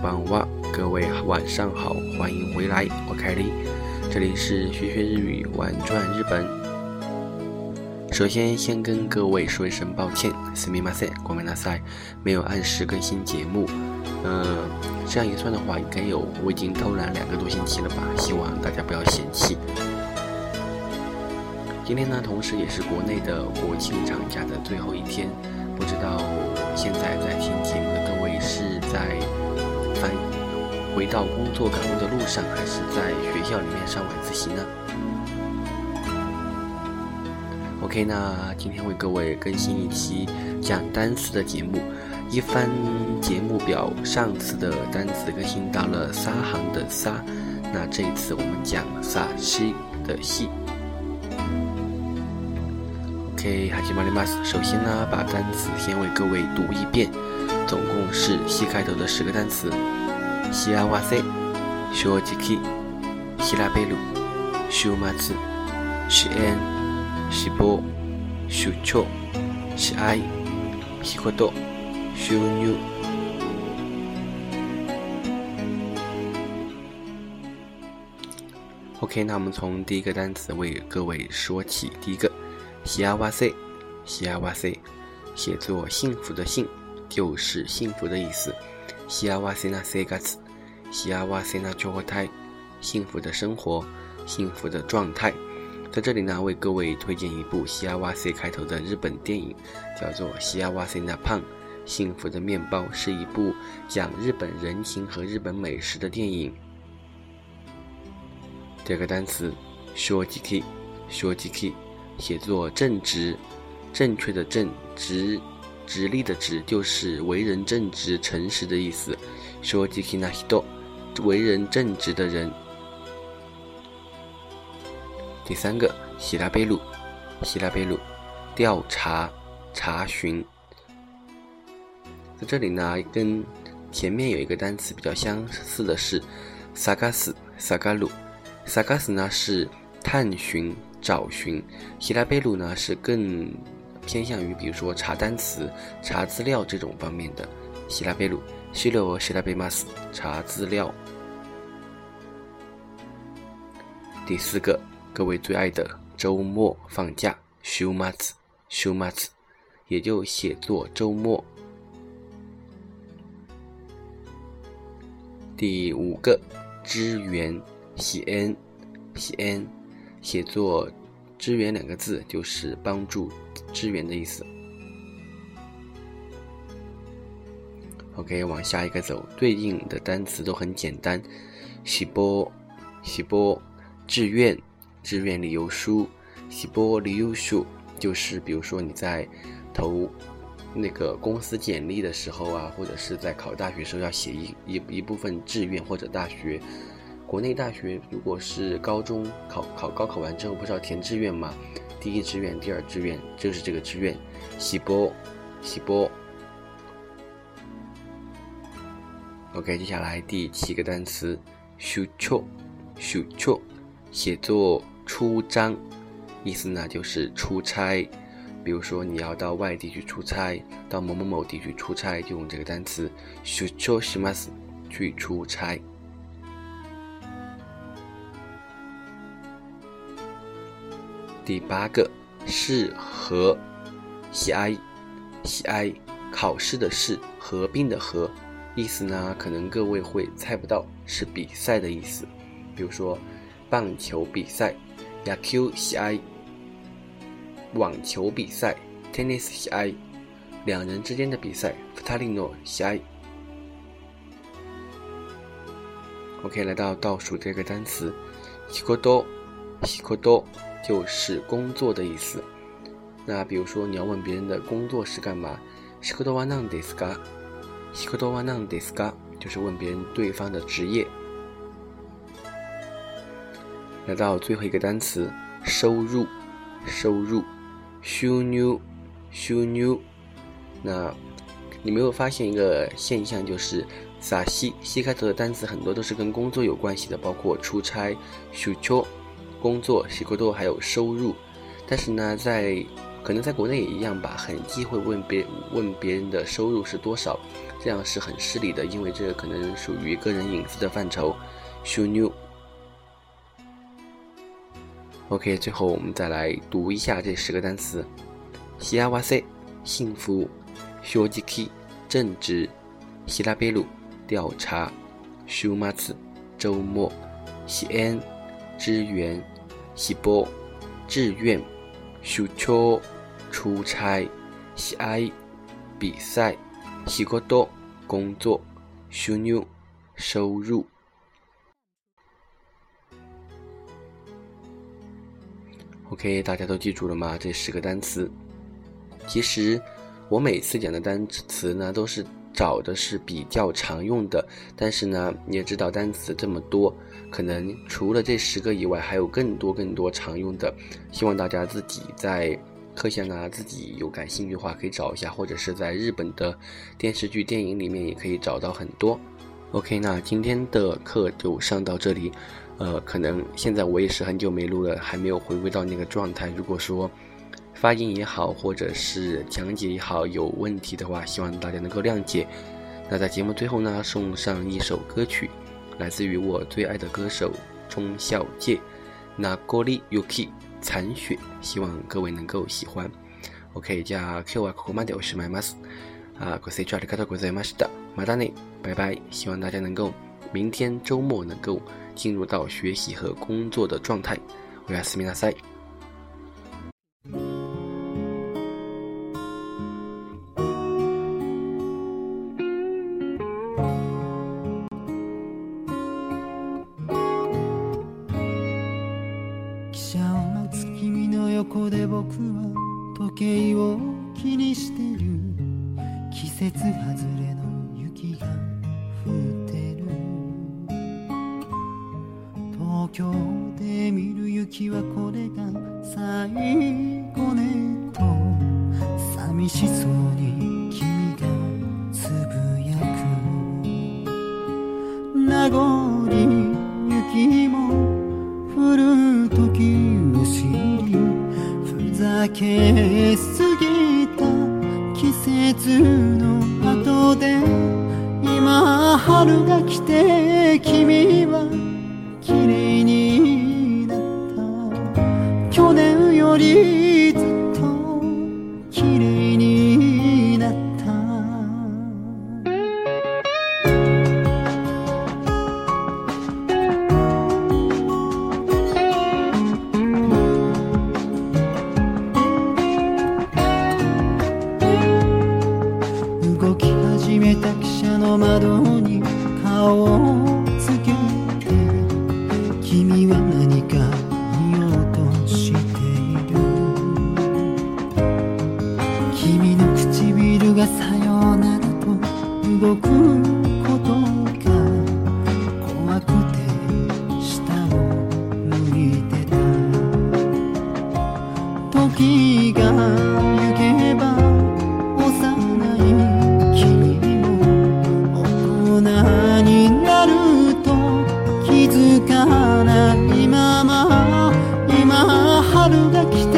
ばんは。各位晚上好，欢迎回来，我凯利，这里是学学日语玩转日本。首先先跟各位说一声抱歉，せん、马赛，国民马赛，没有按时更新节目。嗯，这样一算的话，应该有我已经偷懒两个多星期了吧？希望大家不要嫌弃。今天呢，同时也是国内的国庆长假的最后一天，不知道。回到工作岗位的路上，还是在学校里面上晚自习呢？OK，那今天为各位更新一期讲单词的节目。一番节目表，上次的单词更新到了沙行的沙，那这一次我们讲沙西的西。OK，哈吉马里马斯，首先呢，把单词先为各位读一遍，总共是西开头的十个单词。幸せ、正直、平べる、少マズ、自然、希望、張、幸せ、ヒコ収入。OK，那我们从第一个单词为各位说起。第一个，幸せ、幸せ，写作幸福的幸，就是幸福的意思。西阿瓦塞纳塞卡茨，西阿瓦塞纳雀后代，幸福的生活，幸福的状态。在这里呢，为各位推荐一部西阿瓦塞开头的日本电影，叫做《西阿瓦塞纳胖》，幸福的面包是一部讲日本人情和日本美食的电影。这个单词，shojike，shojike，写作正直，正确的正直。直立的直就是为人正直、诚实的意思。说几句那些多，为人正直的人。第三个，希拉贝鲁，希拉贝鲁，调查、查询。在这里呢，跟前面有一个单词比较相似的是，萨嘎斯、萨嘎鲁。萨嘎斯呢是探寻、找寻，希拉贝鲁呢是更。偏向于，比如说查单词、查资料这种方面的。希拉贝鲁、希罗俄、希拉贝马斯，查资料。第四个，各位最爱的周末放假，s s h m u show m u t s 也就写作周末。第五个，支援，西安西安写作支援两个字就是帮助。支援的意思。OK，往下一个走，对应的单词都很简单。希波，希波，志愿，志愿理由书，希波理由书，就是比如说你在投那个公司简历的时候啊，或者是在考大学时候要写一一一部分志愿或者大学，国内大学如果是高中考考高考完之后不是要填志愿吗？第一志愿，第二志愿，就是这个志愿。喜波，喜波。OK，接下来第七个单词，shucho，shucho，写作出张，意思呢就是出差。比如说你要到外地去出差，到某某某地去出差，就用这个单词 shucho shimas 去出差。第八个是合，喜爱，喜爱，考试的是，合并的合，意思呢，可能各位会猜不到，是比赛的意思。比如说，棒球比赛，yakuso 网球比赛，tennis 喜 i 两人之间的比赛，futari no 喜 i OK，来到倒数这个单词喜 i 多，喜 d 多。就是工作的意思。那比如说，你要问别人的工作是干嘛，是个多瓦那得斯嘎，是个多瓦那得斯嘎，就是问别人对方的职业。来到最后一个单词，收入，收入，shu niu，shu niu。那你没有发现一个现象，就是撒西西开头的单词很多都是跟工作有关系的，包括出差 s h 工作、喜过多还有收入，但是呢，在可能在国内也一样吧，很忌讳问别问别人的收入是多少，这样是很失礼的，因为这可能属于个人隐私的范畴。羞妞。OK，最后我们再来读一下这十个单词：哇塞，幸福）、学 k i 正直）、拉贝鲁，调查）、週末（周末）、西安。支援，直播，志愿，出差，喜爱，比赛，一个多，工作，收入，收入。OK，大家都记住了吗？这十个单词。其实我每次讲的单词呢，都是。找的是比较常用的，但是呢，你也知道单词这么多，可能除了这十个以外，还有更多更多常用的。希望大家自己在课下呢，自己有感兴趣的话可以找一下，或者是在日本的电视剧、电影里面也可以找到很多。OK，那今天的课就上到这里。呃，可能现在我也是很久没录了，还没有回归到那个状态。如果说，发音也好，或者是讲解也好，有问题的话，希望大家能够谅解。那在节目最后呢，送上一首歌曲，来自于我最爱的歌手钟孝介，那《g o r u k 残雪，希望各位能够喜欢。OK，加 Q 啊，扣扣慢点。我是 My Mas，啊，Guys，Jr.，Kato，Guys，My Masda，马大拜拜。希望大家能够明天周末能够进入到学习和工作的状态。我叫斯密拉塞。で僕は時計を気にしてる季節外れの雪が降ってる東京で見る雪はこれが最後ねと寂しそうに君け過ぎた季節の後で今春が来て君は綺麗になった去年よりの窓に顔をつけて君は何か見ようとしている君の唇がさようならと動く春が来た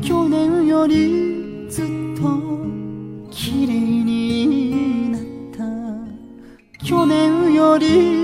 去年よりずっと綺麗になった去年より